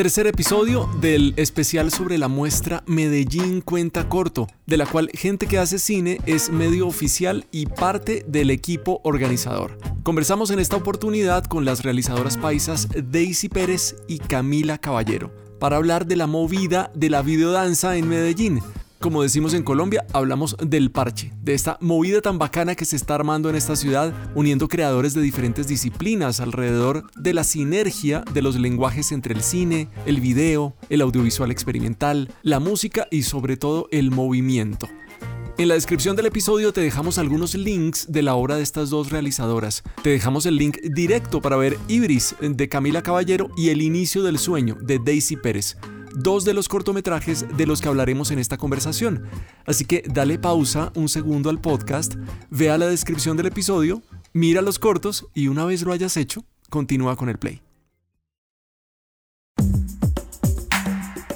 Tercer episodio del especial sobre la muestra Medellín Cuenta Corto, de la cual Gente que hace cine es medio oficial y parte del equipo organizador. Conversamos en esta oportunidad con las realizadoras paisas Daisy Pérez y Camila Caballero para hablar de la movida de la videodanza en Medellín, como decimos en Colombia, hablamos del parche, de esta movida tan bacana que se está armando en esta ciudad, uniendo creadores de diferentes disciplinas alrededor de la sinergia de los lenguajes entre el cine, el video, el audiovisual experimental, la música y sobre todo el movimiento. En la descripción del episodio te dejamos algunos links de la obra de estas dos realizadoras. Te dejamos el link directo para ver Ibris de Camila Caballero y El inicio del sueño de Daisy Pérez dos de los cortometrajes de los que hablaremos en esta conversación. Así que dale pausa un segundo al podcast, vea la descripción del episodio, mira los cortos y una vez lo hayas hecho, continúa con el play.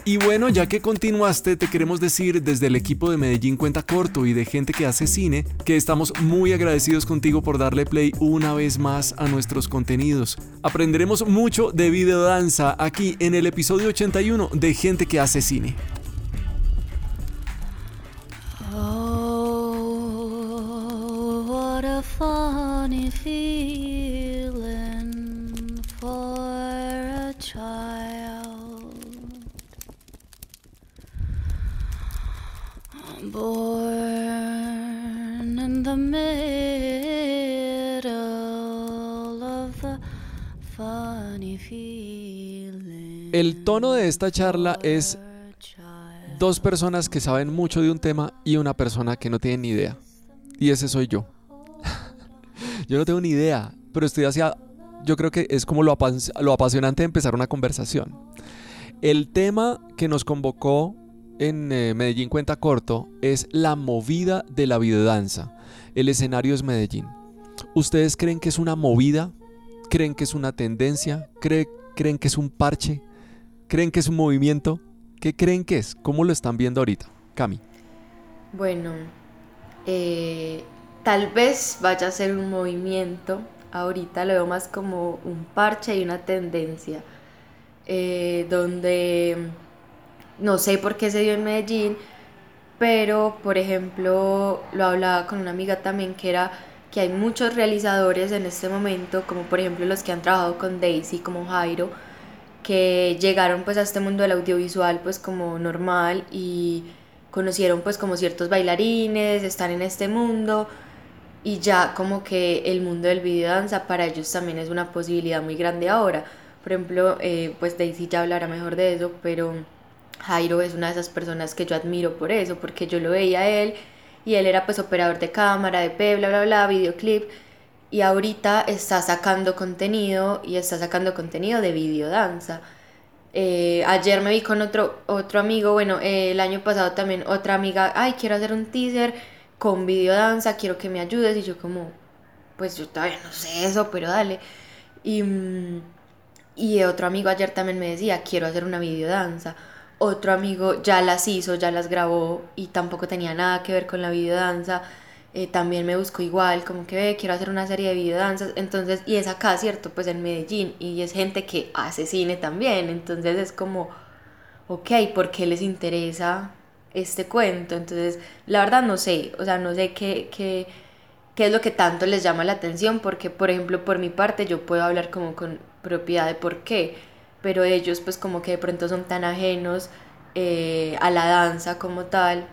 Y bueno, ya que continuaste, te queremos decir desde el equipo de Medellín Cuenta Corto y de gente que hace cine que estamos muy agradecidos contigo por darle play una vez más a nuestros contenidos. Aprenderemos mucho de videodanza aquí en el episodio 81 de Gente que hace cine. Oh, what a funny feeling for a child. El tono de esta charla es dos personas que saben mucho de un tema y una persona que no tiene ni idea. Y ese soy yo. yo no tengo ni idea, pero estoy hacia... Yo creo que es como lo, lo apasionante de empezar una conversación. El tema que nos convocó en eh, Medellín Cuenta Corto es la movida de la videodanza. El escenario es Medellín. ¿Ustedes creen que es una movida? ¿Creen que es una tendencia? ¿Creen que es un parche? ¿Creen que es un movimiento? ¿Qué creen que es? ¿Cómo lo están viendo ahorita? Cami. Bueno, eh, tal vez vaya a ser un movimiento. Ahorita lo veo más como un parche y una tendencia. Eh, donde no sé por qué se dio en Medellín, pero por ejemplo lo hablaba con una amiga también que era que hay muchos realizadores en este momento, como por ejemplo los que han trabajado con Daisy, como Jairo, que llegaron pues a este mundo del audiovisual pues como normal y conocieron pues como ciertos bailarines, están en este mundo y ya como que el mundo del video danza para ellos también es una posibilidad muy grande ahora. Por ejemplo, eh, pues Daisy ya hablará mejor de eso, pero Jairo es una de esas personas que yo admiro por eso, porque yo lo veía a él y él era pues operador de cámara, de P, bla, bla, bla, videoclip. Y ahorita está sacando contenido y está sacando contenido de videodanza. Eh, ayer me vi con otro, otro amigo, bueno, el año pasado también otra amiga, ay, quiero hacer un teaser con videodanza, quiero que me ayudes. Y yo como, pues yo todavía no sé eso, pero dale. Y, mm, y otro amigo ayer también me decía, quiero hacer una videodanza otro amigo ya las hizo, ya las grabó y tampoco tenía nada que ver con la videodanza. Eh, también me buscó igual, como que ve, quiero hacer una serie de videodanzas. Entonces, y es acá, ¿cierto? Pues en Medellín. Y es gente que hace cine también. Entonces es como, ok, ¿por qué les interesa este cuento? Entonces, la verdad no sé, o sea, no sé qué, qué, qué es lo que tanto les llama la atención. Porque, por ejemplo, por mi parte, yo puedo hablar como con propiedad de por qué pero ellos pues como que de pronto son tan ajenos eh, a la danza como tal,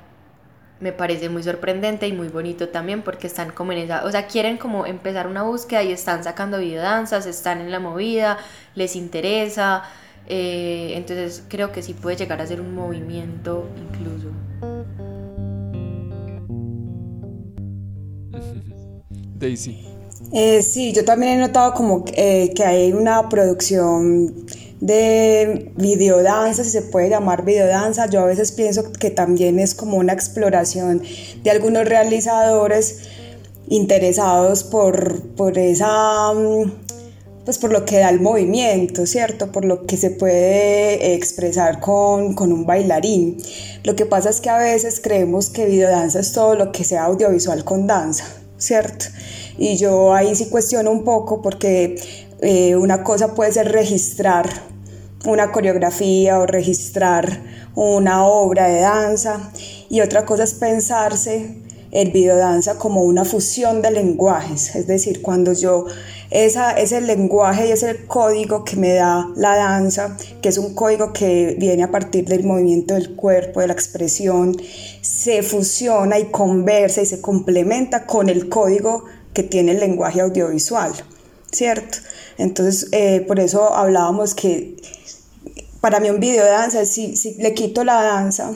me parece muy sorprendente y muy bonito también porque están como en esa, o sea, quieren como empezar una búsqueda y están sacando videodanzas, están en la movida, les interesa, eh, entonces creo que sí puede llegar a ser un movimiento incluso. Daisy. Eh, sí, yo también he notado como que hay una producción de videodanza, si se puede llamar videodanza. Yo a veces pienso que también es como una exploración de algunos realizadores interesados por, por esa mm, pues por lo que da el movimiento, ¿cierto? Por lo que se puede expresar con, con, un bailarín. Lo que pasa es que a veces creemos que videodanza es todo lo que sea audiovisual con danza, ¿cierto? Y yo ahí sí cuestiono un poco porque eh, una cosa puede ser registrar una coreografía o registrar una obra de danza y otra cosa es pensarse el videodanza como una fusión de lenguajes, es decir, cuando yo esa, ese lenguaje y ese código que me da la danza, que es un código que viene a partir del movimiento del cuerpo, de la expresión, se fusiona y conversa y se complementa con el código que tiene el lenguaje audiovisual, ¿cierto? Entonces, eh, por eso hablábamos que para mí un video de danza, si, si le quito la danza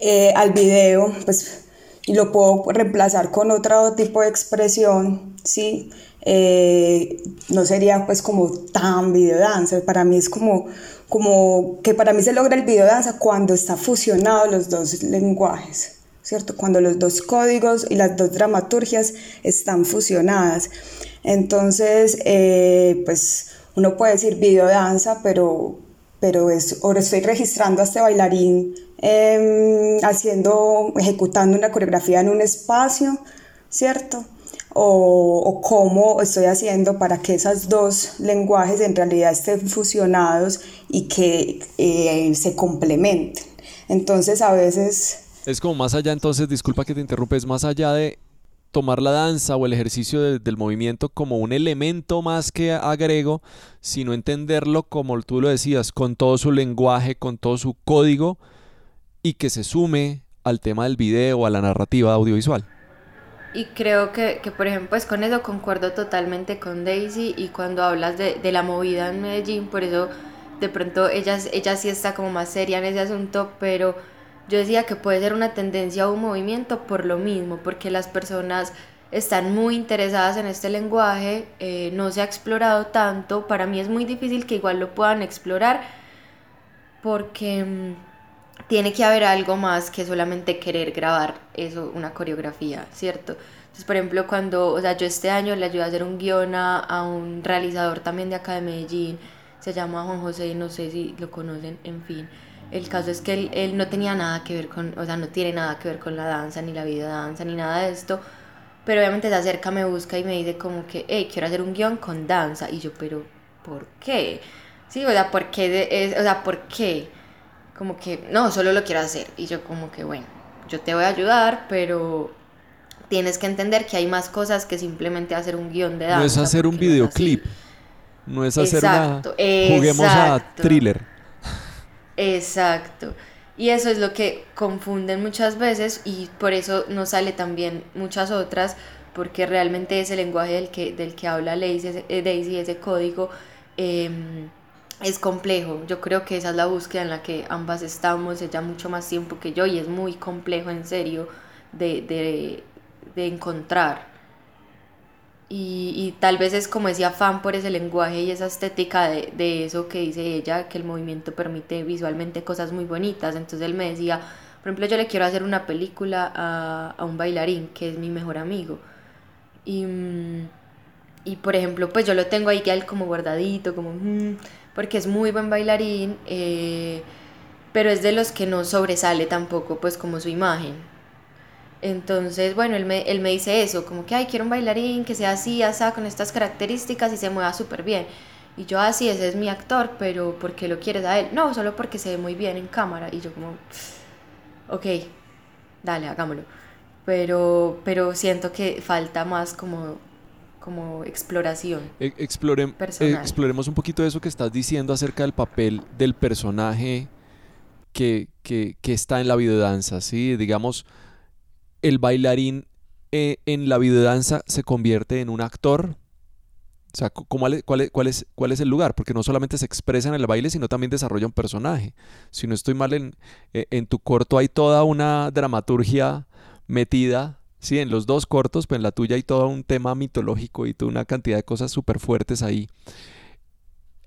eh, al video, pues y lo puedo reemplazar con otro tipo de expresión, ¿sí? Eh, no sería pues como tan videodanza, para mí es como, como que para mí se logra el videodanza cuando está fusionado los dos lenguajes, ¿cierto? Cuando los dos códigos y las dos dramaturgias están fusionadas. Entonces, eh, pues uno puede decir videodanza, pero, pero es, ahora estoy registrando a este bailarín em, haciendo, ejecutando una coreografía en un espacio, ¿cierto? o, cómo estoy haciendo para que esos dos lenguajes en realidad estén fusionados y que eh, se complementen. Entonces a veces... Es como más allá, entonces, disculpa que te interrumpa, es más allá de tomar la danza o el ejercicio del movimiento como un elemento más que agrego, sino entenderlo como tú lo decías, con todo su lenguaje, con todo su código y que se sume al tema del video, a la narrativa audiovisual. Y creo que, que, por ejemplo, pues con eso concuerdo totalmente con Daisy y cuando hablas de, de la movida en Medellín, por eso de pronto ella, ella sí está como más seria en ese asunto, pero yo decía que puede ser una tendencia o un movimiento por lo mismo, porque las personas están muy interesadas en este lenguaje, eh, no se ha explorado tanto, para mí es muy difícil que igual lo puedan explorar, porque mm, tiene que haber algo más que solamente querer grabar eso, una coreografía, ¿cierto? Entonces, por ejemplo, cuando, o sea, yo este año le ayudé a hacer un guion a, un realizador también de acá de Medellín, se llama Juan José, no sé si lo conocen, en fin. El caso es que él, él no tenía nada que ver con, o sea, no tiene nada que ver con la danza, ni la vida danza, ni nada de esto, pero obviamente se acerca, me busca y me dice como que, hey, quiero hacer un guion con danza, y yo, pero, ¿por qué? Sí, o sea, ¿por qué? o sea, ¿por qué? como que, no, solo lo quiero hacer. Y yo como que, bueno, yo te voy a ayudar, pero tienes que entender que hay más cosas que simplemente hacer un guion de danza. No es hacer un videoclip, no es hacer exacto, una... Juguemos a thriller. Exacto. Y eso es lo que confunden muchas veces y por eso no sale también muchas otras, porque realmente ese lenguaje del que, del que habla Daisy, Daisy ese código, eh, es complejo. Yo creo que esa es la búsqueda en la que ambas estamos, ella mucho más tiempo que yo y es muy complejo en serio de, encontrar. Y, tal vez es como ese afán por ese lenguaje y esa estética de, eso que dice ella, que el movimiento permite visualmente cosas muy bonitas. Entonces él me decía, por ejemplo, yo le quiero hacer una película a, un bailarín que es mi mejor amigo. Y, y por ejemplo, pues yo lo tengo ahí que él como guardadito, como... Mm", porque es muy buen bailarín, eh, pero es de los que no sobresale tampoco pues como su imagen. Entonces, bueno, él me, él me dice eso, como que, ay, quiero un bailarín que sea así, así, con estas características y se mueva súper bien. Y yo, así, ah, ese es mi actor, pero ¿por qué lo quieres a él? No, solo porque se ve muy bien en cámara. Y yo como, ok, dale, hagámoslo. Pero, pero siento que falta más como como exploración. E, exploremos un poquito de eso que estás diciendo acerca del papel del personaje que, está en la videodanza, ¿sí? Digamos, el bailarín eh, en la videodanza se convierte en un actor. O sea, cuál, es, cuál, es, ¿cuál es el lugar? Porque no solamente se expresa en el baile, sino también desarrolla un personaje. Si no estoy mal, en, eh, tu corto hay toda una dramaturgia metida Sí, en los dos cortos, pues en la tuya hay todo un tema mitológico y toda una cantidad de cosas súper fuertes ahí.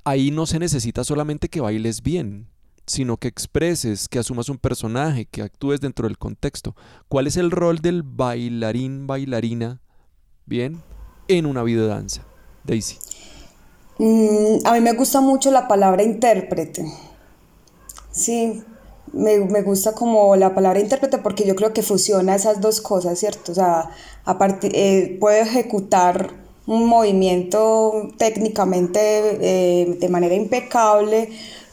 Ahí no se necesita solamente que bailes bien, sino que expreses, que asumas un personaje, que actúes dentro del contexto. ¿Cuál es el rol del bailarín, bailarina, bien, en una videodanza? Daisy. Mm, a mí me gusta mucho la palabra intérprete. Sí, me, me, gusta como la palabra intérprete porque yo creo que fusiona esas dos cosas, ¿cierto? O sea, a eh, puedo ejecutar un movimiento técnicamente eh, de manera impecable,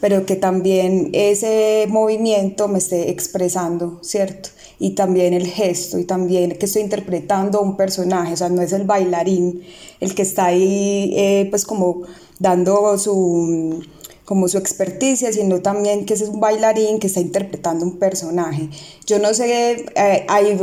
pero que también ese movimiento me esté expresando, ¿cierto? Y también el gesto, y también que estoy interpretando un personaje, o sea, no es el bailarín el que está ahí, eh, pues como dando su como su experticia, sino también que es un bailarín que está interpretando un personaje. Yo no sé, eh, hay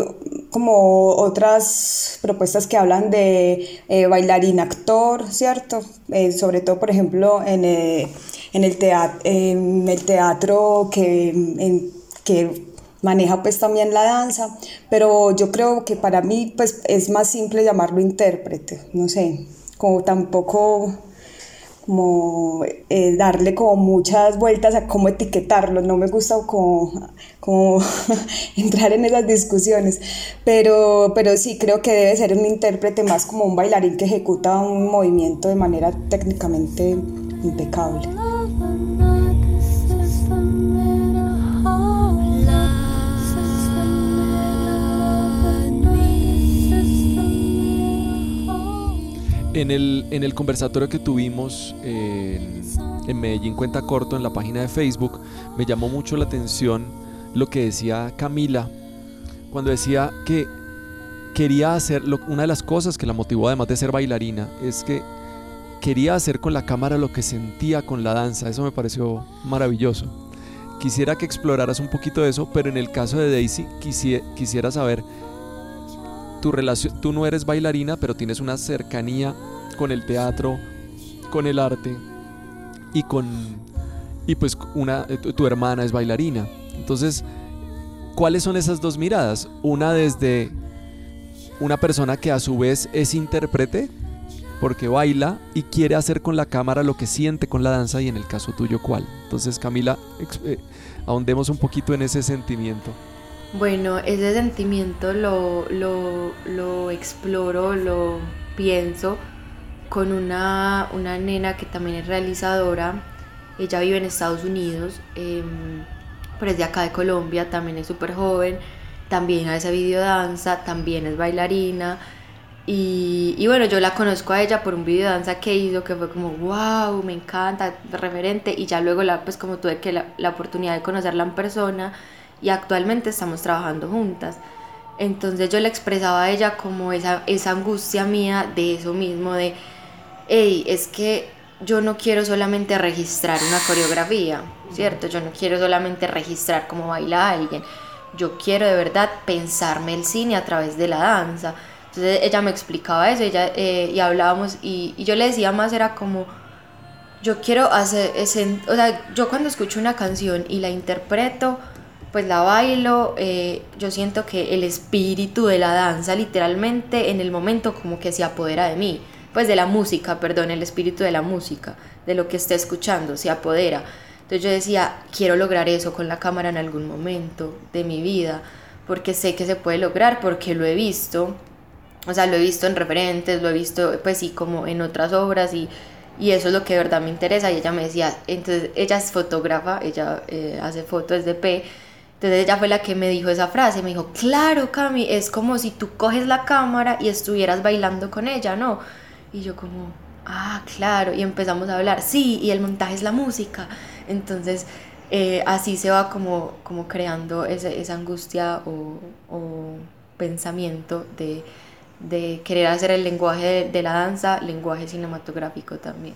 como otras propuestas que hablan de eh, bailarín actor, ¿cierto? Eh, sobre todo, por ejemplo, en, en, el, teatro, en el teatro que, que maneja pues también la danza, pero yo creo que para mí pues es más simple llamarlo intérprete, no sé, como tampoco como eh, darle como muchas vueltas a cómo etiquetarlo, no me gusta como, como entrar en esas discusiones, pero, pero sí creo que debe ser un intérprete más como un bailarín que ejecuta un movimiento de manera técnicamente impecable. En el, en el conversatorio que tuvimos en, en Medellín Cuenta Corto, en la página de Facebook, me llamó mucho la atención lo que decía Camila cuando decía que quería hacer, una de las cosas que la motivó además de ser bailarina, es que quería hacer con la cámara lo que sentía con la danza. Eso me pareció maravilloso. Quisiera que exploraras un poquito de eso, pero en el caso de Daisy quisiera saber tu relación, tú no eres bailarina, pero tienes una cercanía con el teatro, con el arte y con y pues una tu, hermana es bailarina. Entonces, ¿cuáles son esas dos miradas? Una desde una persona que a su vez es intérprete porque baila y quiere hacer con la cámara lo que siente con la danza y en el caso tuyo cuál. Entonces Camila, eh, ahondemos un poquito en ese sentimiento. Bueno, ese sentimiento lo, lo, exploro, lo pienso con una, nena que también es realizadora. Ella vive en Estados Unidos, em, pero es de acá de Colombia, también es súper joven, también hace videodanza, también es bailarina. Y, y, bueno, yo la conozco a ella por un video danza que hizo que fue como, wow, me encanta, referente. Y ya luego, la, pues como tuve que la, la oportunidad de conocerla en persona y actualmente estamos trabajando juntas. Entonces yo le expresaba a ella como esa, esa angustia mía de eso mismo, de, hey, es que yo no quiero solamente registrar una coreografía, ¿cierto? Yo no quiero solamente registrar cómo baila alguien, yo quiero de verdad pensarme el cine a través de la danza. Entonces ella me explicaba eso ella, eh, y hablábamos y, yo le decía más, era como, yo quiero hacer, ese, o sea, yo cuando escucho una canción y la interpreto, pues la bailo, eh, yo siento que el espíritu de la danza literalmente en el momento como que se apodera de mí, pues de la música, perdón, el espíritu de la música, de lo que esté escuchando, se apodera. Entonces yo decía, quiero lograr eso con la cámara en algún momento de mi vida, porque sé que se puede lograr, porque lo he visto, o sea, lo he visto en referentes, lo he visto pues sí como en otras obras y, y eso es lo que de verdad me interesa. Y ella me decía, entonces ella es fotógrafa, ella eh, hace fotos de P entonces ella fue la que me dijo esa frase, me dijo, claro Cami, es como si tú coges la cámara y estuvieras bailando con ella, ¿no? Y yo como, ah, claro, y empezamos a hablar, sí, y el montaje es la música. Entonces eh, así se va como, como creando esa angustia o, pensamiento de, querer hacer el lenguaje de la danza, lenguaje cinematográfico también.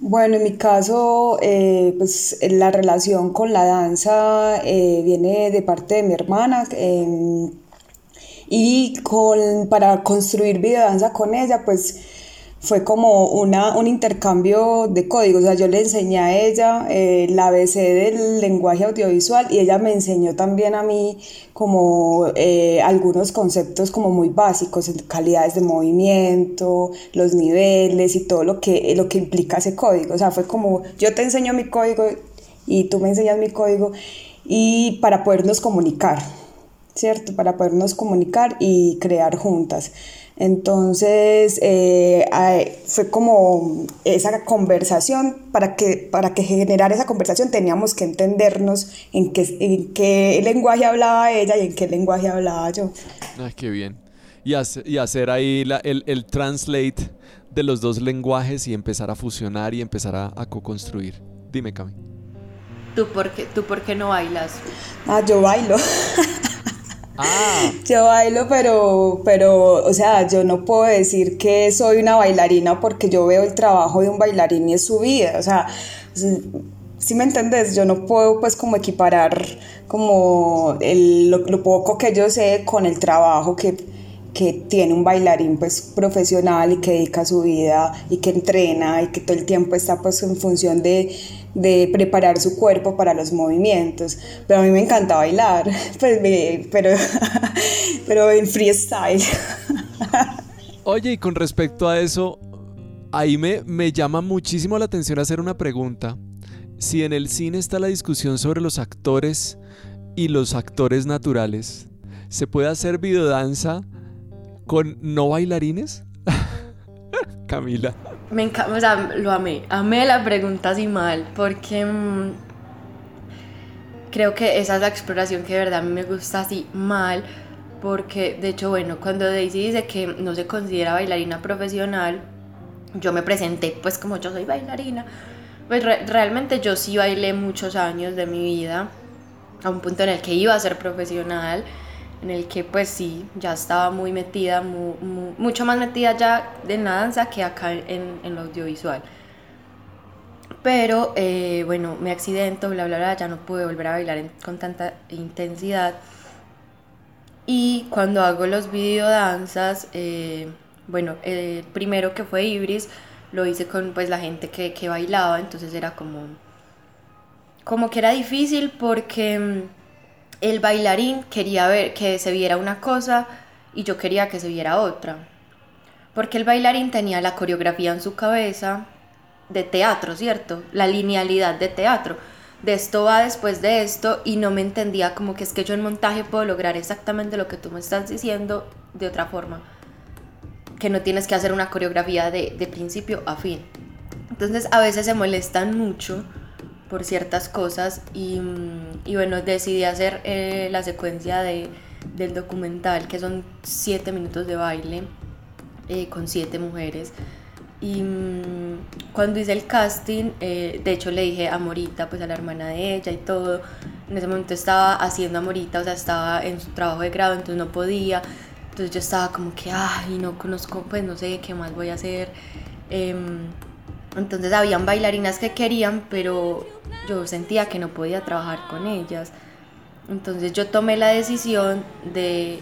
Bueno, en mi caso, eh, pues la relación con la danza eh, viene de parte de mi hermana em, y con, para construir videodanza con ella, pues fue como una, un intercambio de códigos. O sea, yo le enseñé a ella eh, la ABC del lenguaje audiovisual y ella me enseñó también a mí como eh, algunos conceptos como muy básicos, calidades de movimiento, los niveles y todo lo que, lo que implica ese código. O sea, fue como yo te enseño mi código y tú me enseñas mi código y para podernos comunicar, ¿cierto? Para podernos comunicar y crear juntas. Entonces eh, fue como esa conversación, para que, para que generar esa conversación teníamos que entendernos en qué, en qué lenguaje hablaba ella y en qué lenguaje hablaba yo. Ay, qué bien. Y, y hacer ahí el, el, translate de los dos lenguajes y empezar a fusionar y empezar a, a co-construir. Dime, Cami. ¿Tú por, qué, ¿Tú por qué no bailas? Ah, yo bailo. Ah. Yo bailo, pero, pero, o sea, yo no puedo decir que soy una bailarina porque yo veo el trabajo de un bailarín y es su vida. O sea, si me entendés, yo no puedo pues como equiparar como el, lo, poco que yo sé con el trabajo que, que tiene un bailarín pues profesional y que dedica su vida y que entrena y que todo el tiempo está pues en función de de preparar su cuerpo para los movimientos. Pero a mí me encanta bailar, pues pero, pero en freestyle. Oye, y con respecto a eso, ahí me, me llama muchísimo la atención hacer una pregunta. Si en el cine está la discusión sobre los actores y los actores naturales, ¿se puede hacer videodanza con no bailarines? Camila. Me encanta, o sea, lo amé. Amé la pregunta así mal, porque mm, creo que esa es la exploración que de verdad a mí me gusta así mal, porque de hecho, bueno, cuando Daisy dice que no se considera bailarina profesional, yo me presenté pues como yo soy bailarina, pues realmente yo sí bailé muchos años de mi vida, a un punto en el que iba a ser profesional en el que pues sí, ya estaba muy metida, mucho más metida ya en la danza que acá en, en lo audiovisual. Pero eh, bueno, me accidento, bla, bla, bla, ya no pude volver a bailar con tanta intensidad. Y cuando hago los videodanzas, eh, bueno, el primero que fue Ibris, lo hice con pues la gente que, que bailaba, entonces era como, como que era difícil porque mm, el bailarín quería ver que se viera una cosa y yo quería que se viera otra. Porque el bailarín tenía la coreografía en su cabeza de teatro, ¿cierto? La linealidad de teatro. De esto va después de esto y no me entendía como que es que yo en montaje puedo lograr exactamente lo que tú me estás diciendo de otra forma. Que no tienes que hacer una coreografía de, de principio a fin. Entonces a veces se molestan mucho por ciertas cosas y, y bueno, decidí hacer eh, la secuencia de, del documental, que son siete minutos de baile eh, con siete mujeres. Y mm, cuando hice el casting, eh, de hecho le dije a Morita, pues a la hermana de ella y todo. En ese momento estaba haciendo a Morita, o sea, estaba en su trabajo de grado, entonces no podía. Entonces yo estaba como que, ay, no conozco, pues no sé qué más voy a hacer. Entonces habían bailarinas que querían, pero yo sentía que no podía trabajar con ellas. Entonces yo tomé la decisión de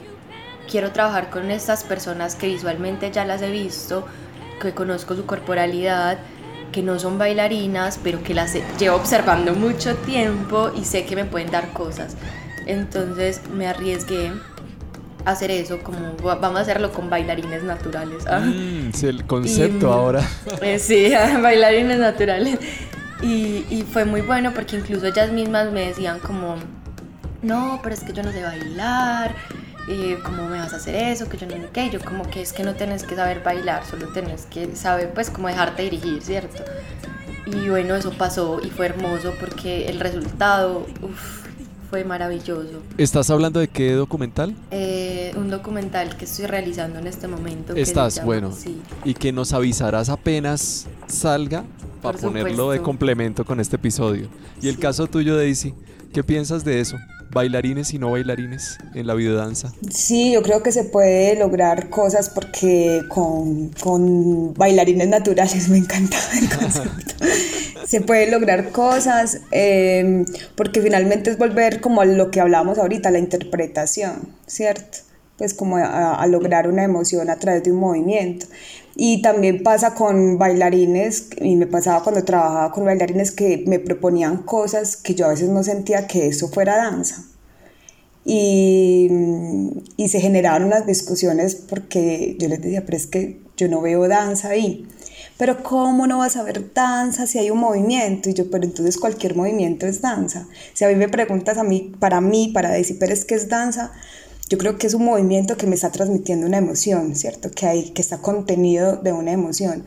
quiero trabajar con estas personas que visualmente ya las he visto, que conozco su corporalidad, que no son bailarinas, pero que las llevo observando mucho tiempo y sé que me pueden dar cosas. Entonces me arriesgué hacer eso, como vamos a hacerlo con bailarines naturales. Ah. Mm, es el concepto ahora. Eh, sí, bailarines naturales. Y, y, fue muy bueno porque incluso ellas mismas me decían como, no, pero es que yo no sé bailar, eh, ¿cómo me vas a hacer eso? Que yo no sé qué. Yo como que es que no tienes que saber bailar, solo tienes que saber pues cómo dejarte dirigir, ¿cierto? Y bueno, eso pasó y fue hermoso porque el resultado, uff, fue maravilloso. ¿Estás hablando de qué documental? Eh, un documental que estoy realizando en este momento. Estás, bueno. Sí. Y que nos avisarás apenas salga para ponerlo de complemento con este episodio. Y el caso tuyo, Daisy, ¿qué piensas de eso? Bailarines y no bailarines en la videodanza? Sí, yo creo que se puede lograr cosas porque con, con bailarines naturales me encanta el concepto. se puede lograr cosas em, porque finalmente es volver como a lo que hablamos ahorita, la interpretación, ¿cierto? Pues como a lograr una emoción a través de un movimiento. Y también pasa con bailarines, y me pasaba cuando trabajaba con bailarines que me proponían cosas que yo a veces no sentía que eso fuera danza. Y, y se generaban unas discusiones porque yo les decía, pero es que yo no veo danza ahí. Pero ¿cómo no vas a ver danza si hay un movimiento? Y yo, pero entonces cualquier movimiento es danza. Si a mí me preguntas a mí, para mí, para decir, pero es que es danza, yo creo que es un movimiento que me está transmitiendo una emoción, ¿cierto? Que, hay, que está contenido de una emoción.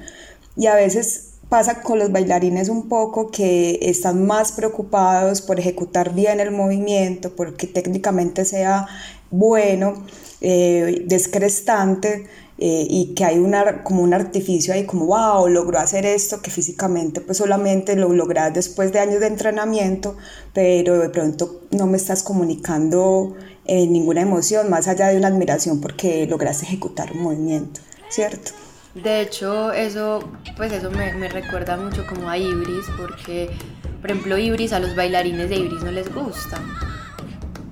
Y a veces pasa con los bailarines un poco que están más preocupados por ejecutar bien el movimiento, porque técnicamente sea bueno, eh, descrestante, eh, y que hay una, como un artificio ahí como, wow, logró hacer esto que físicamente pues solamente lo logras después de años de entrenamiento, pero de pronto no me estás comunicando eh, ninguna emoción más allá de una admiración porque lograste ejecutar un movimiento, ¿cierto? De hecho, eso, pues eso me, recuerda mucho como a Ibris, porque, por ejemplo, Ibris, a los bailarines de Ibris no les gusta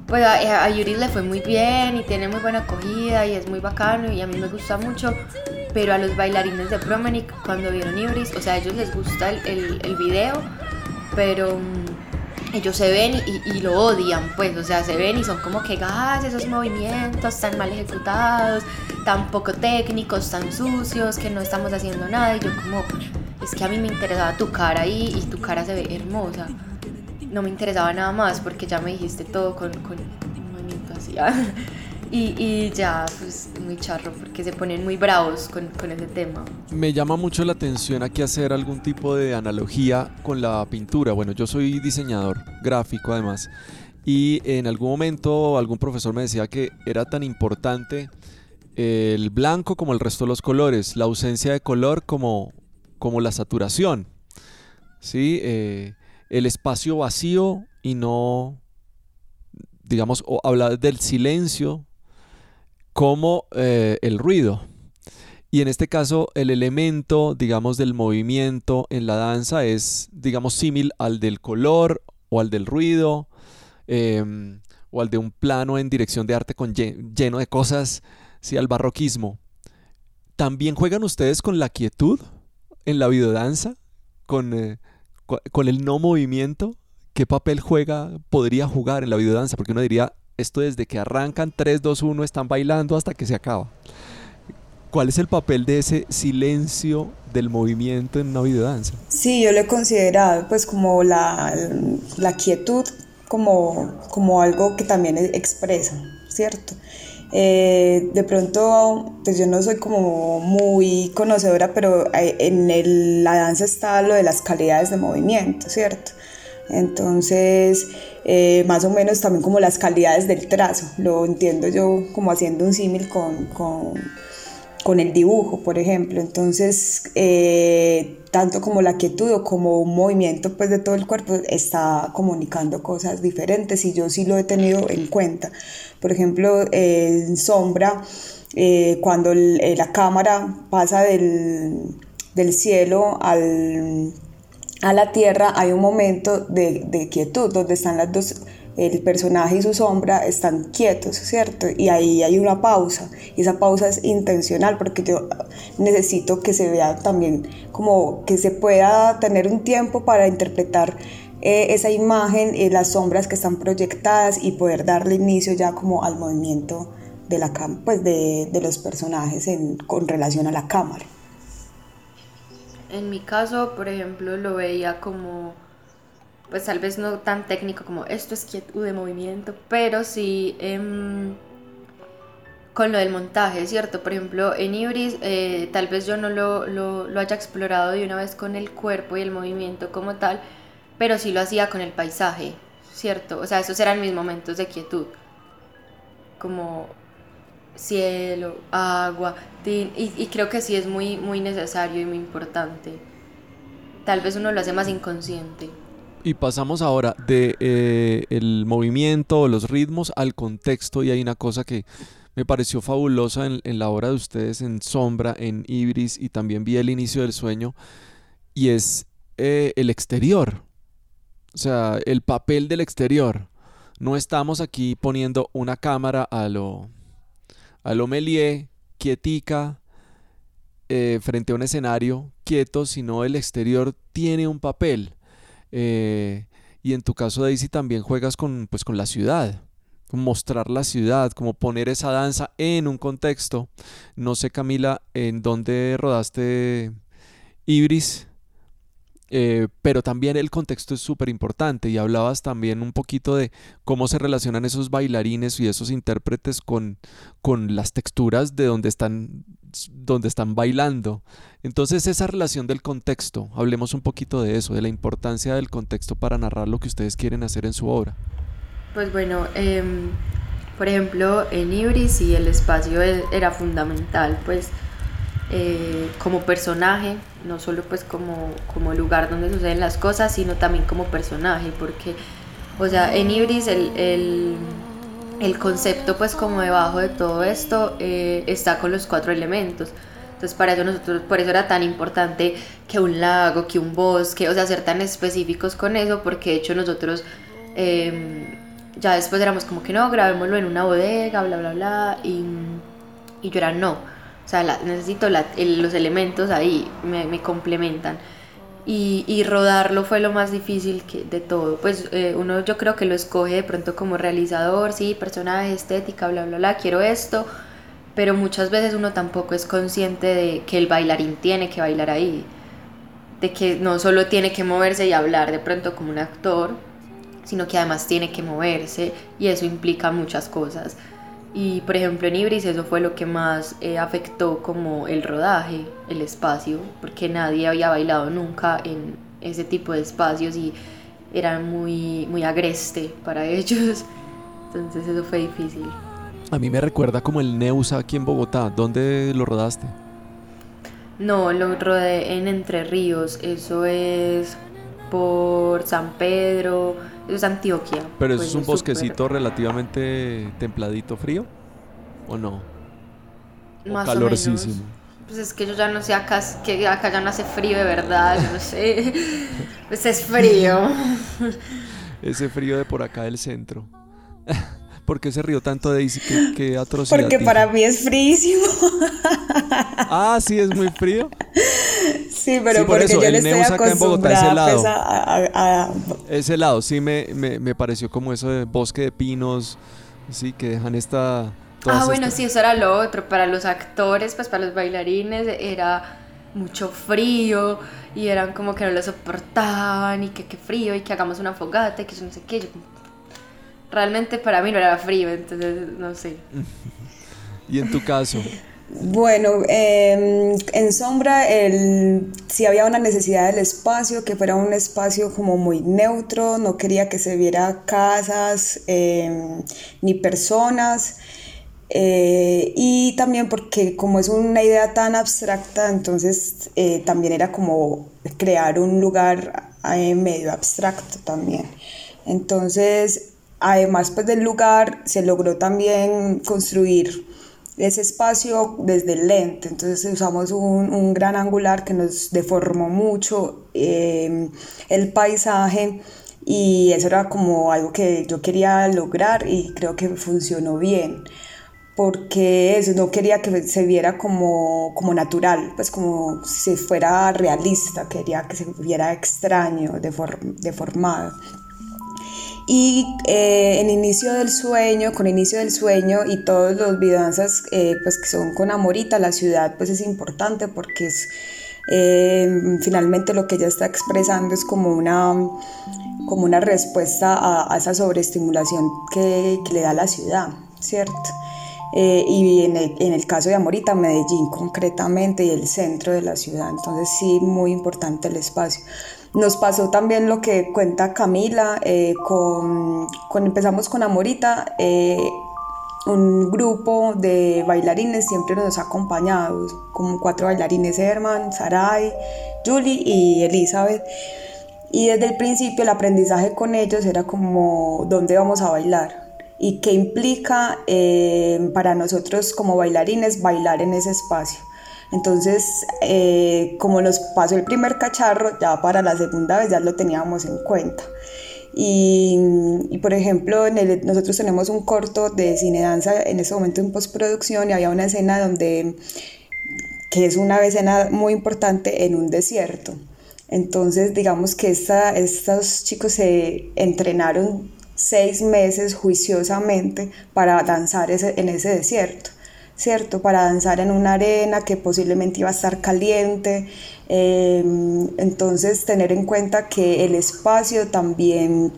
pues a, Yuri le fue muy bien y tiene muy buena acogida y es muy bacano y a mí me gusta mucho, pero a los bailarines de Promenic cuando vieron Ibris, o sea, a ellos les gusta el, el, video, pero mm, ellos se ven y, lo odian, pues, o sea, se ven y son como que gas, esos movimientos tan mal ejecutados, tan poco técnicos, tan sucios, que no estamos haciendo nada y yo como, es que a mí me interesaba tu cara ahí y tu cara se ve hermosa no me interesaba nada más porque ya me dijiste todo con, con un así. Y, y, ya, pues muy charro porque se ponen muy bravos con, con ese tema. Me llama mucho la atención aquí hacer algún tipo de analogía con la pintura. Bueno, yo soy diseñador gráfico además. Y en algún momento algún profesor me decía que era tan importante el blanco como el resto de los colores, la ausencia de color como, como la saturación. ¿Sí? Eh, el espacio vacío y no, digamos, o hablar del silencio como eh, el ruido. Y en este caso el elemento, digamos, del movimiento en la danza es, digamos, símil al del color o al del ruido em, o al de un plano en dirección de arte con lleno de cosas, sí, al barroquismo. ¿También juegan ustedes con la quietud en la videodanza? Con, eh, con el no movimiento, ¿qué papel juega, podría jugar en la videodanza? Porque uno diría, esto desde que arrancan 3, 2, 1 están bailando hasta que se acaba. ¿Cuál es el papel de ese silencio del movimiento en una videodanza? Sí, yo lo he considerado pues como la, la quietud como, como algo que también expresa, ¿cierto? Eh, de pronto, pues yo no soy como muy conocedora, pero en la danza está lo de las calidades de movimiento, ¿cierto? Entonces, eh, más o menos también como las calidades del trazo, lo entiendo yo como haciendo un símil con, con con el dibujo, por ejemplo. Entonces, eh, tanto como la quietud o como un movimiento pues, de todo el cuerpo está comunicando cosas diferentes y yo sí lo he tenido en cuenta. Por ejemplo, en sombra, eh, cuando la cámara pasa del, del cielo al, a la tierra, hay un momento de, de quietud donde están las dos el personaje y su sombra están quietos, ¿cierto? Y ahí hay una pausa, y esa pausa es intencional porque yo necesito que se vea también como que se pueda tener un tiempo para interpretar eh, esa imagen, y las sombras que están proyectadas y poder darle inicio ya como al movimiento de, la pues de, de los personajes con relación a la cámara. En mi caso, por ejemplo, lo veía como pues tal vez no tan técnico como esto es quietud de movimiento, pero sí em, con lo del montaje, ¿cierto? Por ejemplo, en Ibris eh, tal vez yo no lo, lo, haya explorado de una vez con el cuerpo y el movimiento como tal, pero sí lo hacía con el paisaje, ¿cierto? O sea, esos eran mis momentos de quietud, como cielo, agua, y, y creo que sí es muy, muy necesario y muy importante. Tal vez uno lo hace más inconsciente. Y pasamos ahora de eh, el movimiento, los ritmos al contexto y hay una cosa que me pareció fabulosa en, la obra de ustedes en Sombra, en Ibris y también vi el inicio del sueño y es eh, el exterior, o sea, el papel del exterior. No estamos aquí poniendo una cámara a lo, a lo Méliès, quietica, eh, frente a un escenario quieto, sino el exterior tiene un papel. Eh, y en tu caso, Daisy, también juegas con, pues, con la ciudad, mostrar la ciudad, como poner esa danza en un contexto. No sé, Camila, en dónde rodaste Ibris eh, pero también el contexto es súper importante y hablabas también un poquito de cómo se relacionan esos bailarines y esos intérpretes con, con las texturas de donde están, donde están bailando. Entonces esa relación del contexto, hablemos un poquito de eso, de la importancia del contexto para narrar lo que ustedes quieren hacer en su obra. Pues bueno, em, por ejemplo, en Ibris y el espacio e, era fundamental, pues eh, como personaje, no solo pues como, como lugar donde suceden las cosas, sino también como personaje, porque, o sea, en Ibris el, el, concepto pues como debajo de todo esto eh, está con los cuatro elementos. Entonces para eso nosotros, por eso era tan importante que un lago, que un bosque, o sea, ser tan específicos con eso, porque de hecho nosotros em, ya después éramos como que no, grabémoslo en una bodega, bla, bla, bla, y, y yo era no o sea, necesito los elementos ahí, me, complementan. Y, rodarlo fue lo más difícil que, de todo. Pues eh, uno yo creo que lo escoge de pronto como realizador, sí, personaje, estética, bla, bla, bla, quiero esto, pero muchas veces uno tampoco es consciente de que el bailarín tiene que bailar ahí, de que no solo tiene que moverse y hablar de pronto como un actor, sino que además tiene que moverse y eso implica muchas cosas. Y por ejemplo en Ibris eso fue lo que más eh, afectó como el rodaje, el espacio, porque nadie había bailado nunca en ese tipo de espacios y era muy, muy agreste para ellos. Entonces eso fue difícil. A mí me recuerda como el Neusa aquí en Bogotá. ¿Dónde lo rodaste? No, lo rodé en Entre Ríos. Eso es por San Pedro, es Antioquia. Pero eso pues, es un bosquecito relativamente templadito, frío, ¿o no? Más O menos. Pues es que yo ya no sé acá, que acá ya no hace frío de verdad, yo no sé. Pues es frío. Ese frío de por acá del centro. ¿Por qué se rió tanto Daisy? ¿Qué, qué atrocidad? Porque para mí es fríísimo. ah, sí, es muy frío. Sí, pero por eso, yo el Neus acá en Bogotá es helado. Pues, a, Es helado, sí, me, me, me, pareció como eso de bosque de pinos, sí, que dejan esta... Ah, bueno, sí, eso era lo otro. Para los actores, pues para los bailarines era mucho frío y eran como que no lo soportaban y que qué frío y que hagamos una fogata y que no sé qué. Realmente para mí no era frío, entonces no sé. ¿Y en tu caso? Bueno, em, en sombra el, sí había una necesidad del espacio, que fuera un espacio como muy neutro, no quería que se viera casas em, ni personas. Eh, y también porque como es una idea tan abstracta, entonces eh, también era como crear un lugar eh, medio abstracto también. Entonces, además pues del lugar, se logró también construir ese espacio desde el lente. Entonces usamos un, un gran angular que nos deformó mucho eh, el paisaje y eso era como algo que yo quería lograr y creo que funcionó bien porque eso no quería que se viera como, como natural, pues como si fuera realista, quería que se viera extraño, deformado. Y eh, en Inicio del Sueño, con Inicio del Sueño y todos los videodanzas eh, pues que son con Amorita, la ciudad pues es importante porque es eh, finalmente lo que ella está expresando es como una, como una respuesta a, esa sobreestimulación que, le da la ciudad, ¿cierto? Y en el, en el, caso de Amorita, Medellín concretamente y el centro de la ciudad, entonces sí, muy importante el espacio. Nos pasó también lo que cuenta Camila, eh, con, empezamos con Amorita, eh, un grupo de bailarines siempre nos ha acompañado, como cuatro bailarines, Herman, Sarai, Julie y Elizabeth. Y desde el principio el aprendizaje con ellos era como dónde vamos a bailar y qué implica eh, para nosotros como bailarines bailar en ese espacio. Entonces, eh, como nos pasó el primer cacharro, ya para la segunda vez ya lo teníamos en cuenta. Y, por ejemplo, nosotros tenemos un corto de cine danza en ese momento en postproducción y había una escena donde, que es una escena muy importante en un desierto. Entonces, digamos que estos chicos se entrenaron seis meses juiciosamente para danzar en ese desierto. ¿cierto? Para danzar en una arena que posiblemente iba a estar caliente. Em, entonces, tener en cuenta que el espacio también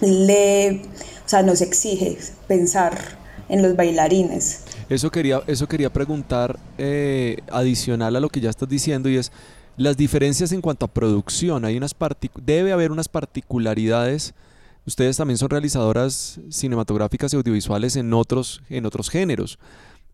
le, o sea, nos exige pensar en los bailarines. Eso quería, eso quería preguntar eh, adicional a lo que ya estás diciendo y es las diferencias en cuanto a producción. Hay unas debe haber unas particularidades. Ustedes también son realizadoras cinematográficas y audiovisuales en otros, en otros géneros.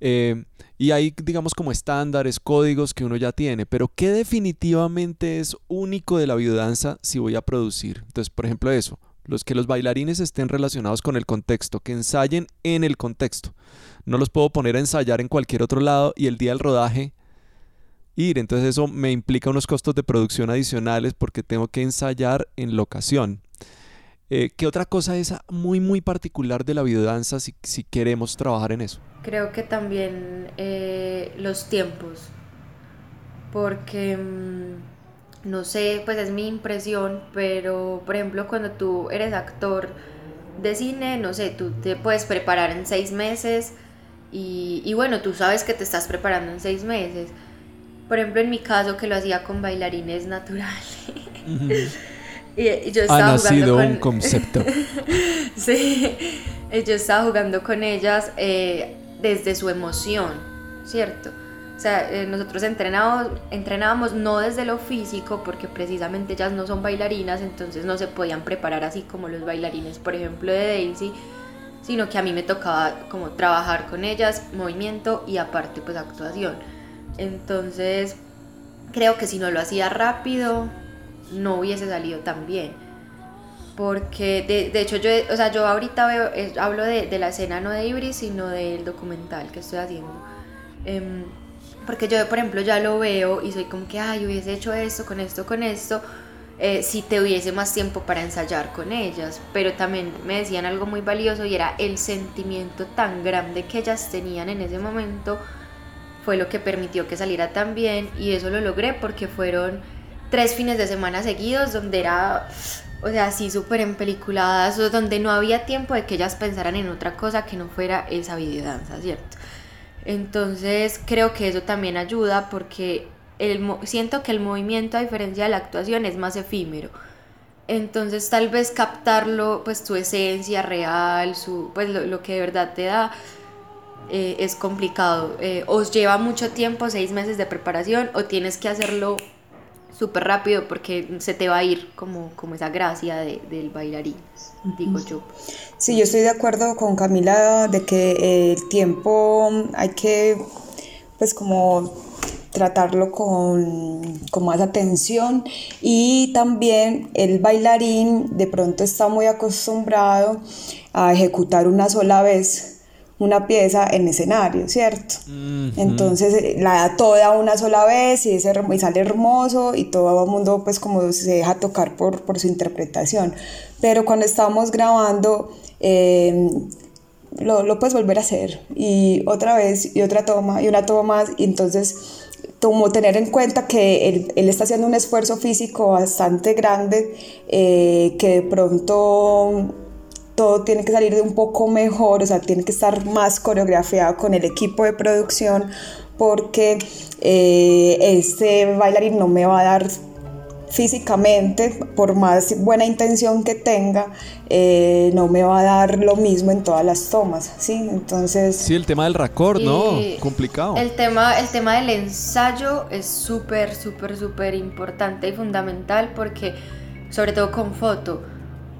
Eh, y hay, digamos, como estándares, códigos que uno ya tiene, pero ¿qué definitivamente es único de la biodanza si voy a producir? Entonces, por ejemplo, eso, los que los bailarines estén relacionados con el contexto, que ensayen en el contexto. No los puedo poner a ensayar en cualquier otro lado y el día del rodaje ir. Entonces eso me implica unos costos de producción adicionales porque tengo que ensayar en locación. Eh, ¿Qué otra cosa es muy, muy particular de la videodanza si, si queremos trabajar en eso? Creo que también eh, los tiempos, porque mm, no sé, pues es mi impresión, pero por ejemplo cuando tú eres actor de cine, no sé, tú te puedes preparar en seis meses y, y bueno, tú sabes que te estás preparando en seis meses. Por ejemplo, en mi caso que lo hacía con bailarines naturales. Y, yo estaba ha nacido un concepto. sí, yo estaba jugando con ellas eh, desde su emoción, ¿cierto? O sea, eh, nosotros entrenábamos, entrenábamos no desde lo físico, porque precisamente ellas no son bailarinas, entonces no se podían preparar así como los bailarines, por ejemplo, de Daisy, sino que a mí me tocaba como trabajar con ellas, movimiento y aparte pues actuación. Entonces, creo que si no lo hacía rápido, no hubiese salido tan bien. Porque de, de hecho yo, o sea, yo ahorita veo, hablo de, de, la escena no de Ibris, sino del documental que estoy haciendo. Em, porque yo, por ejemplo, ya lo veo y soy como que, ay, hubiese hecho esto, con esto, con esto, eh, si te hubiese más tiempo para ensayar con ellas. Pero también me decían algo muy valioso y era el sentimiento tan grande que ellas tenían en ese momento fue lo que permitió que saliera tan bien y eso lo logré porque fueron tres fines de semana seguidos donde era, o sea, así súper empeliculadas, donde no había tiempo de que ellas pensaran en otra cosa que no fuera esa videodanza, ¿cierto? Entonces creo que eso también ayuda porque el, siento que el movimiento a diferencia de la actuación es más efímero. Entonces tal vez captarlo, pues tu esencia real, su, pues lo, que de verdad te da, eh, es complicado. Eh, os lleva mucho tiempo, seis meses de preparación, o tienes que hacerlo súper rápido porque se te va a ir como, como esa gracia de, del bailarín, digo yo. Sí, yo estoy de acuerdo con Camila de que el tiempo hay que, pues como tratarlo con, con, más atención y también el bailarín de pronto está muy acostumbrado a ejecutar una sola vez una pieza en escenario, ¿cierto? Entonces eh, la da toda una sola vez y, ese, y sale hermoso y todo el mundo pues como se deja tocar por, por su interpretación. Pero cuando estamos grabando eh, lo, lo, puedes volver a hacer y otra vez y otra toma y una toma más y entonces como tener en cuenta que él, él, está haciendo un esfuerzo físico bastante grande eh, que de pronto todo tiene que salir de un poco mejor, o sea, tiene que estar más coreografiado con el equipo de producción porque eh, este bailarín no me va a dar físicamente, por más buena intención que tenga, eh, no me va a dar lo mismo en todas las tomas, ¿sí? Entonces... Sí, el tema del raccord, ¿no? Complicado. El tema, el tema del ensayo es súper, súper, súper importante y fundamental porque, sobre todo con foto,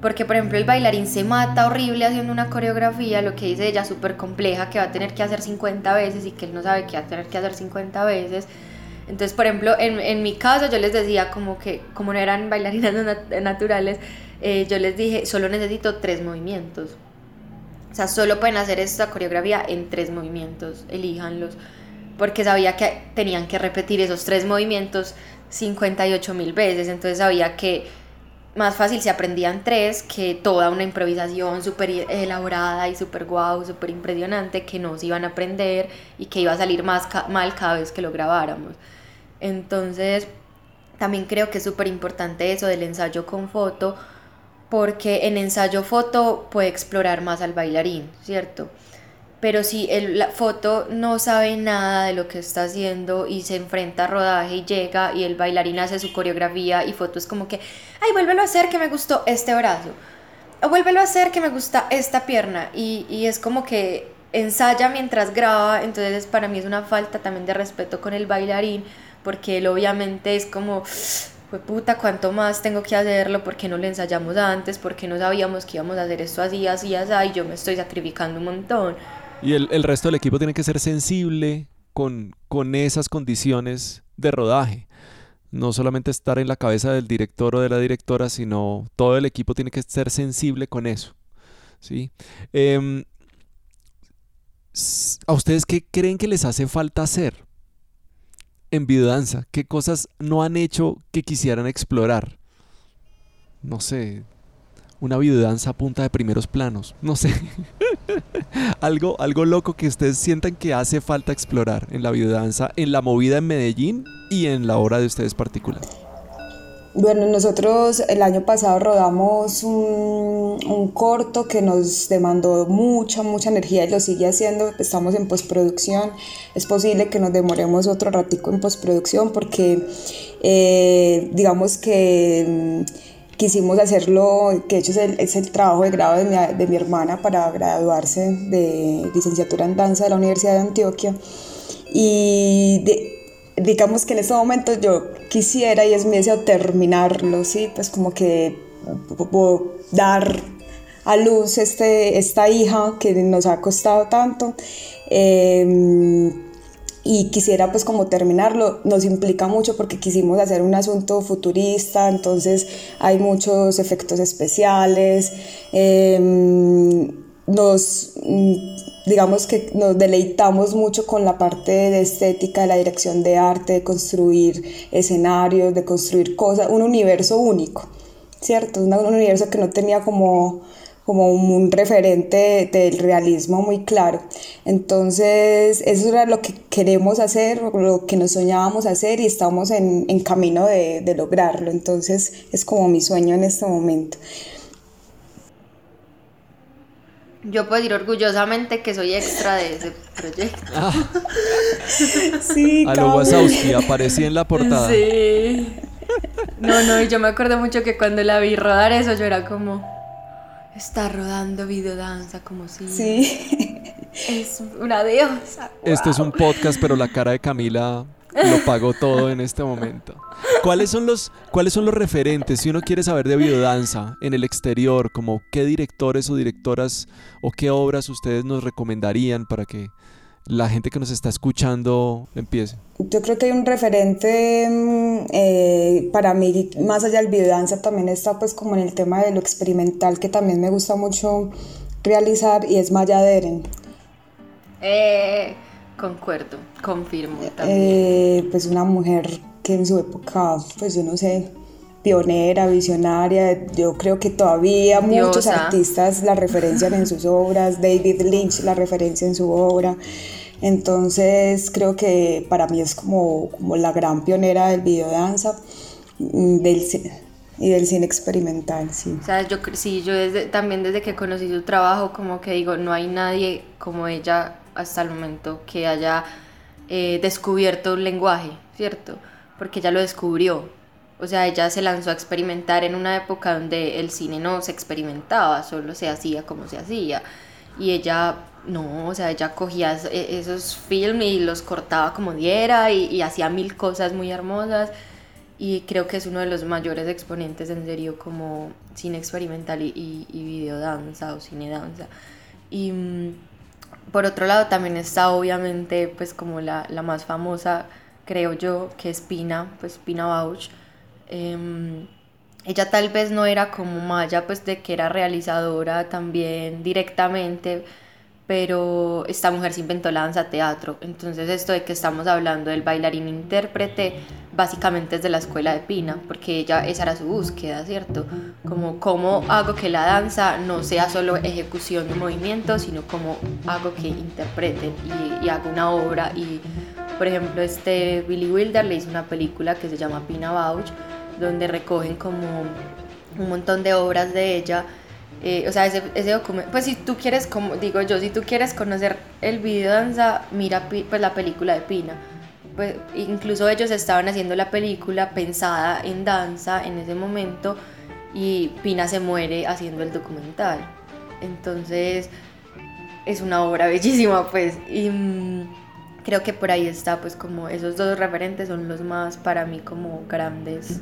porque, por ejemplo, el bailarín se mata horrible haciendo una coreografía, lo que dice ella, súper compleja, que va a tener que hacer 50 veces y que él no sabe que va a tener que hacer 50 veces. Entonces, por ejemplo, en, en mi caso yo les decía como que, como no eran bailarinas naturales, eh, yo les dije, solo necesito tres movimientos. O sea, solo pueden hacer esta coreografía en tres movimientos, elíjanlos. Porque sabía que tenían que repetir esos tres movimientos 58 mil veces. Entonces sabía que más fácil se aprendían tres que toda una improvisación súper elaborada y súper guau, súper impresionante que no se iban a aprender y que iba a salir más mal cada vez que lo grabáramos. Entonces, también creo que es súper importante eso del ensayo con foto, porque en ensayo foto puede explorar más al bailarín, ¿cierto? Pero si el, la foto no sabe nada de lo que está haciendo y se enfrenta a rodaje y llega y el bailarín hace su coreografía y foto es como que, ay, vuélvelo a hacer que me gustó este brazo, o vuélvelo a hacer que me gusta esta pierna y, y es como que ensaya mientras graba, entonces para mí es una falta también de respeto con el bailarín porque él obviamente es como fue puta, cuánto más tengo que hacerlo, porque no le ensayamos antes, porque no sabíamos que íbamos a hacer esto así, así, así, y yo me estoy sacrificando un montón. Y el, el resto del equipo tiene que ser sensible con, con esas condiciones de rodaje. No solamente estar en la cabeza del director o de la directora, sino todo el equipo tiene que ser sensible con eso. ¿sí? Em, ¿A ustedes qué creen que les hace falta hacer? en videodanza? ¿Qué cosas no han hecho que quisieran explorar? No sé, una videodanza punta de primeros planos, no sé. algo, algo loco que ustedes sientan que hace falta explorar en la videodanza, en la movida en Medellín y en la obra de ustedes particular. Bueno, nosotros el año pasado rodamos un, un, corto que nos demandó mucha, mucha energía y lo sigue haciendo. Estamos en postproducción. Es posible que nos demoremos otro ratico en postproducción porque eh, digamos que mm, quisimos hacerlo, que de hecho es el, es el trabajo de grado de mi, de mi, hermana para graduarse de licenciatura en danza de la Universidad de Antioquia. Y de, digamos que en este momento yo quisiera y es mi deseo terminarlo, ¿sí? Pues como que dar a luz este, esta hija que nos ha costado tanto. Em, y quisiera pues como terminarlo, nos implica mucho porque quisimos hacer un asunto futurista, entonces hay muchos efectos especiales, eh, nos digamos que nos deleitamos mucho con la parte de estética, de la dirección de arte, de construir escenarios, de construir cosas, un universo único, ¿cierto? Un, universo que no tenía como, como un referente del realismo muy claro. Entonces, eso era lo que queremos hacer, lo que nos soñábamos hacer y estamos en, en camino de, de lograrlo. Entonces, es como mi sueño en este momento. Yo puedo decir orgullosamente que soy extra de ese proyecto. Ah. sí, A lo Wazowski, aparecí en la portada. Sí. No, no, y yo me acuerdo mucho que cuando la vi rodar eso, yo era como, está rodando videodanza, como si... Sí. Es una diosa. Este es un podcast, pero la cara de Camila lo pagó todo en este momento. ¿Cuáles son los, cuáles son los referentes? Si uno quiere saber de biodanza en el exterior, como qué directores o directoras o qué obras ustedes nos recomendarían para que la gente que nos está escuchando empiece. Yo creo que hay un referente mm, eh, para mí, más allá del biodanza, también está pues como en el tema de lo experimental que también me gusta mucho realizar y es Maya Deren. Eh, Concuerdo, confirmo también. Eh, pues una mujer que en su época, pues yo no sé, pionera, visionaria. Yo creo que todavía muchos artistas la referencian en sus obras, David Lynch la referencia en su obra. Entonces creo que para mí es como, como la gran pionera del videodanza mm, del, y del cine experimental, sí. O sea, yo, sí, yo desde, también desde que conocí su trabajo, como que digo, no hay nadie como ella hasta el momento que haya eh, descubierto un lenguaje, ¿cierto? Porque ella lo descubrió. O sea, ella se lanzó a experimentar en una época donde el cine no se experimentaba, solo se hacía como se hacía. Y ella, no, o sea, ella cogía e, esos films y los cortaba como diera y, hacía mil cosas muy hermosas. Y creo que es uno de los mayores exponentes en serio como cine experimental y, y, y videodanza o cine danza. Y mm, por otro lado también está obviamente pues como la, la más famosa, creo yo, que es Pina, pues Pina Bausch. Em, ella tal vez no era como Maya, pues de que era realizadora también directamente, pero esta mujer se inventó la danza teatro. Entonces esto de que estamos hablando del bailarín intérprete, básicamente es de la escuela de Pina, porque ella esa era su búsqueda, ¿cierto? Como cómo hago que la danza no sea solo ejecución de movimientos, sino cómo hago que interpreten y, y hago una obra. Y por ejemplo, este Billy Wilder le hizo una película que se llama Pina Bausch, donde recogen como un montón de obras de ella Eh, o sea, ese, ese documento, pues si tú quieres, como digo yo, si tú quieres conocer el video danza, mira pues la película de Pina. Pues incluso ellos estaban haciendo la película pensada en danza en ese momento y Pina se muere haciendo el documental. Entonces es una obra bellísima, pues. Mm, creo que por ahí está, pues como esos dos referentes son los más para mí como grandes.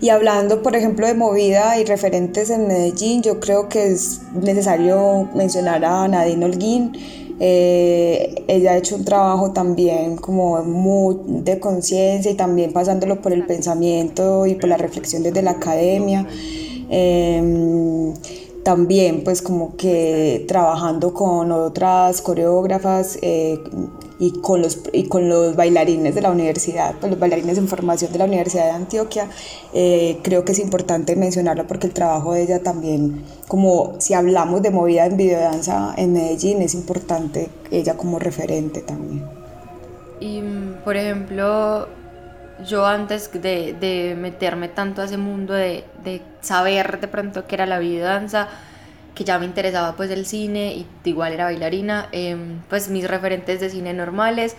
Y hablando, por ejemplo, de movida y referentes en Medellín, yo creo que es necesario mencionar a Nadine Holguín. Eh, ella ha hecho un trabajo también como muy de conciencia y también pasándolo por el pensamiento y por la reflexión desde la academia. Em, también pues como que trabajando con otras coreógrafas eh, y con los, y con los bailarines de la universidad, pues los bailarines en formación de la Universidad de Antioquia, eh, creo que es importante mencionarlo porque el trabajo de ella también, como si hablamos de movida en videodanza en Medellín, es importante ella como referente también. Y, por ejemplo, yo antes de, de meterme tanto a ese mundo de, de saber de pronto qué era la videodanza, que ya me interesaba pues el cine y igual era bailarina, em, pues mis referentes de cine normales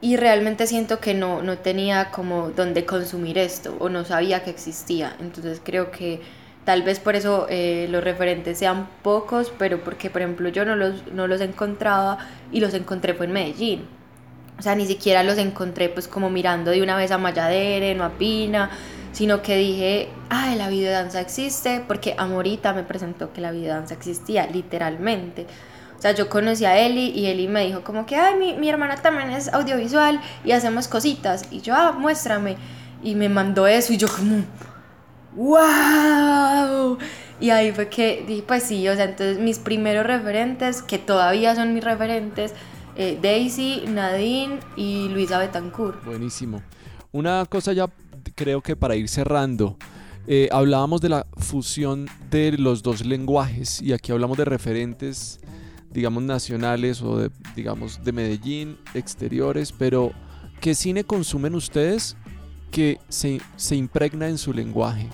y realmente siento que no, no tenía como donde consumir esto o no sabía que existía, entonces creo que tal vez por eso eh, los referentes sean pocos, pero porque por ejemplo yo no los, no los encontraba y los encontré fue en Medellín. O sea, ni siquiera los encontré pues como mirando de una vez a Mayadere, no a Pina, sino que dije, ah, la videodanza existe, porque Amorita me presentó que la videodanza existía, literalmente. O sea, yo conocí a Eli y Eli me dijo como que, ay, mi, mi hermana también es audiovisual y hacemos cositas. Y yo, ah, muéstrame. Y me mandó eso y yo como, wow. Y ahí fue que dije, pues sí, o sea, entonces mis primeros referentes, que todavía son mis referentes, eh, Daisy, Nadine y Luisa Betancourt. Buenísimo. Una cosa ya creo que para ir cerrando, eh, hablábamos de la fusión de los dos lenguajes y aquí hablamos de referentes, digamos, nacionales o de, digamos, de Medellín, exteriores, pero ¿qué cine consumen ustedes que se, se impregna en su lenguaje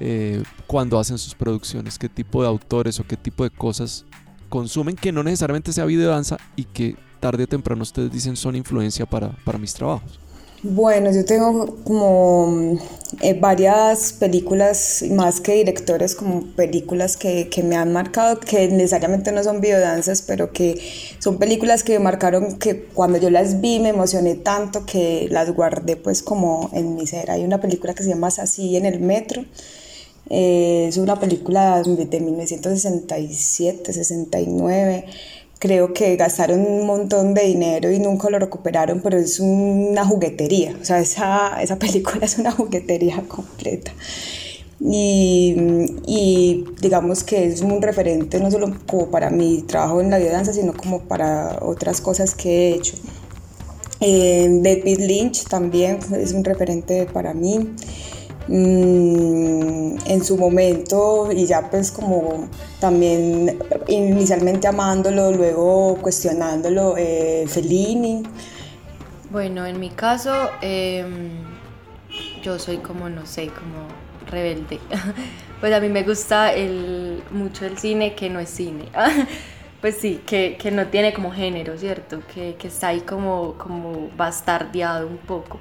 eh, cuando hacen sus producciones? ¿Qué tipo de autores o qué tipo de cosas consumen que no necesariamente sea videodanza y que tarde o temprano ustedes dicen son influencia para, para mis trabajos? Bueno, yo tengo como eh, varias películas, más que directores, como películas que, que, me han marcado, que necesariamente no son videodanzas, pero que son películas que me marcaron que cuando yo las vi me emocioné tanto que las guardé pues como en mi ser. Hay una película que se llama Así en el metro. Eh, es una película de 1967, 69 creo que gastaron un montón de dinero y nunca lo recuperaron, pero es una juguetería, o sea, esa, esa película es una juguetería completa. Y, digamos que es un referente no solo como para mi trabajo en la biodanza, sino como para otras cosas que he hecho. Eh, David Lynch también es un referente para mí. Mm, en su momento y ya pues como también inicialmente amándolo, luego cuestionándolo, eh, Fellini. Bueno, en mi caso em, yo soy como, no sé, como rebelde. pues a mí me gusta el, mucho el cine que no es cine. pues sí, que, que, no tiene como género, ¿cierto? Que, que está ahí como, como bastardeado un poco.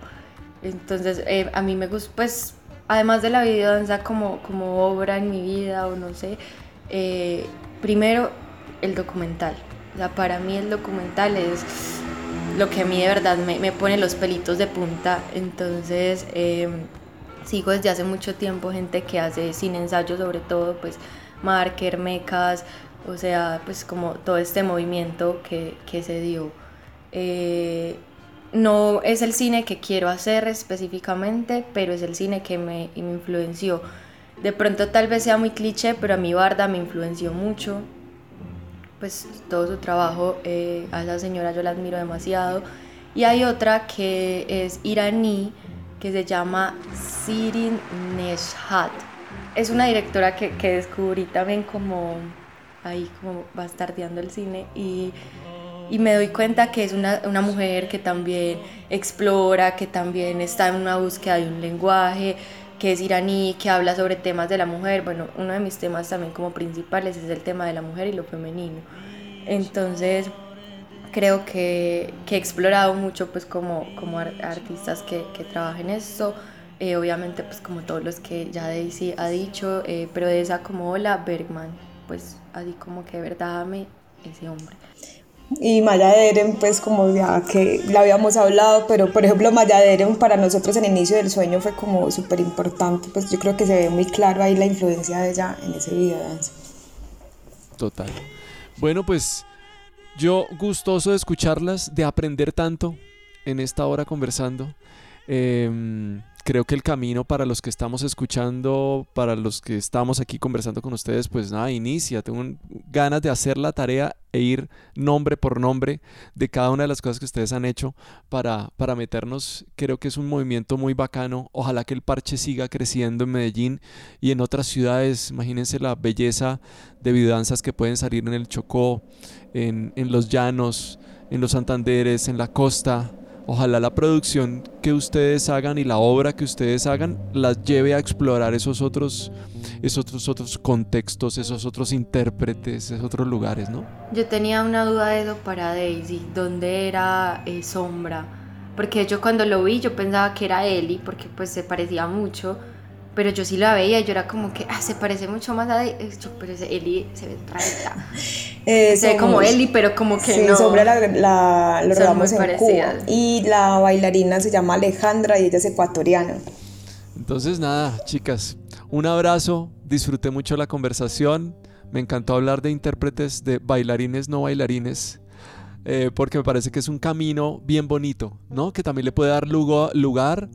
Entonces, eh, a mí me gusta, pues además de la videodanza como, como obra en mi vida o no sé, eh, primero el documental. O sea, para mí el documental es lo que a mí de verdad me, me pone los pelitos de punta. Entonces, em, sigo desde hace mucho tiempo gente que hace sin ensayo, sobre todo, pues Marker, Mecas, o sea, pues como todo este movimiento que, que se dio. Eh, no es el cine que quiero hacer específicamente, pero es el cine que me, influenció. De pronto tal vez sea muy cliché, pero a mí Barda me influenció mucho. Pues todo su trabajo, eh, a esa señora yo la admiro demasiado. Y hay otra que es iraní, que se llama Sirin Neshat. Es una directora que, que descubrí también como ahí como bastardeando el cine y y me doy cuenta que es una, una, mujer que también explora, que también está en una búsqueda de un lenguaje, que es iraní, que habla sobre temas de la mujer. Bueno, uno de mis temas también como principales es el tema de la mujer y lo femenino. Entonces, creo que, que he explorado mucho pues como, como artistas que, que trabajan esto. Eh, obviamente pues como todos los que ya Daisy ha dicho, eh, pero de esa como Hola Bergman, pues así como que de verdad ame ese hombre. Y Maya Deren, pues como ya que la habíamos hablado, pero por ejemplo Maya Deren para nosotros en inicio del sueño fue como súper importante, pues yo creo que se ve muy claro ahí la influencia de ella en ese video de danza. Total. Bueno, pues yo gustoso de escucharlas, de aprender tanto en esta hora conversando. Eh, creo que el camino para los que estamos escuchando, para los que estamos aquí conversando con ustedes, pues nada, inicia. Tengo ganas de hacer la tarea e ir nombre por nombre de cada una de las cosas que ustedes han hecho para, para meternos. Creo que es un movimiento muy bacano. Ojalá que el parche siga creciendo en Medellín y en otras ciudades. Imagínense la belleza de videodanzas que pueden salir en el Chocó, en, en los llanos, en los Santanderes, en la costa Ojalá la producción que ustedes hagan y la obra que ustedes hagan las lleve a explorar esos otros, esos otros, contextos, esos otros intérpretes, esos otros lugares, ¿no? Yo tenía una duda de eso para Daisy, ¿dónde era eh, Sombra? Porque yo cuando lo vi yo pensaba que era Eli, porque pues se parecía mucho, pero yo sí la veía y yo era como que ah, se parece mucho más a pero Eli se ve rarita. Eh, se ve como Eli, pero como que sí, Sombra la, lo rodamos en Cuba. Y la bailarina se llama Alejandra y ella es ecuatoriana. Entonces nada, chicas, un abrazo, disfruté mucho la conversación, me encantó hablar de intérpretes, de bailarines, no bailarines. Eh, porque me parece que es un camino bien bonito, ¿no? Que también le puede dar lugar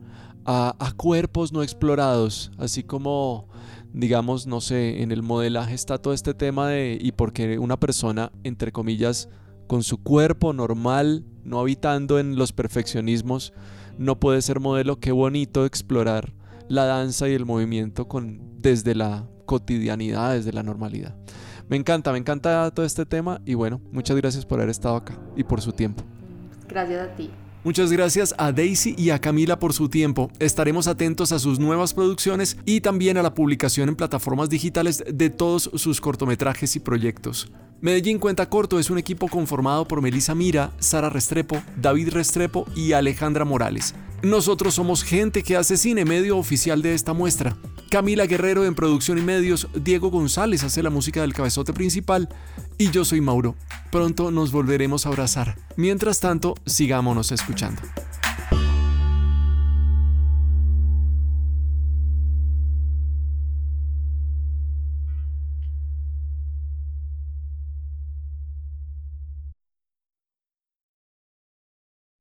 a, cuerpos no explorados, así como digamos, no sé, en el modelaje está todo este tema de y porque una persona, entre comillas, con su cuerpo normal, no habitando en los perfeccionismos, no puede ser modelo, qué bonito explorar la danza y el movimiento con, desde la cotidianidad, desde la normalidad. Me encanta, me encanta todo este tema y bueno, muchas gracias por haber estado acá y por su tiempo. Gracias a ti. Muchas gracias a Daisy y a Camila por su tiempo. Estaremos atentos a sus nuevas producciones y también a la publicación en plataformas digitales de todos sus cortometrajes y proyectos. Medellín Cuenta Corto es un equipo conformado por Melissa Mira, Sara Restrepo, David Restrepo y Alejandra Morales. Nosotros somos gente que hace cine, medio oficial de esta muestra. Camila Guerrero en producción y medios, Diego González hace la música del cabezote principal y yo soy Mauro. Pronto nos volveremos a abrazar. Mientras tanto, sigámonos escuchando.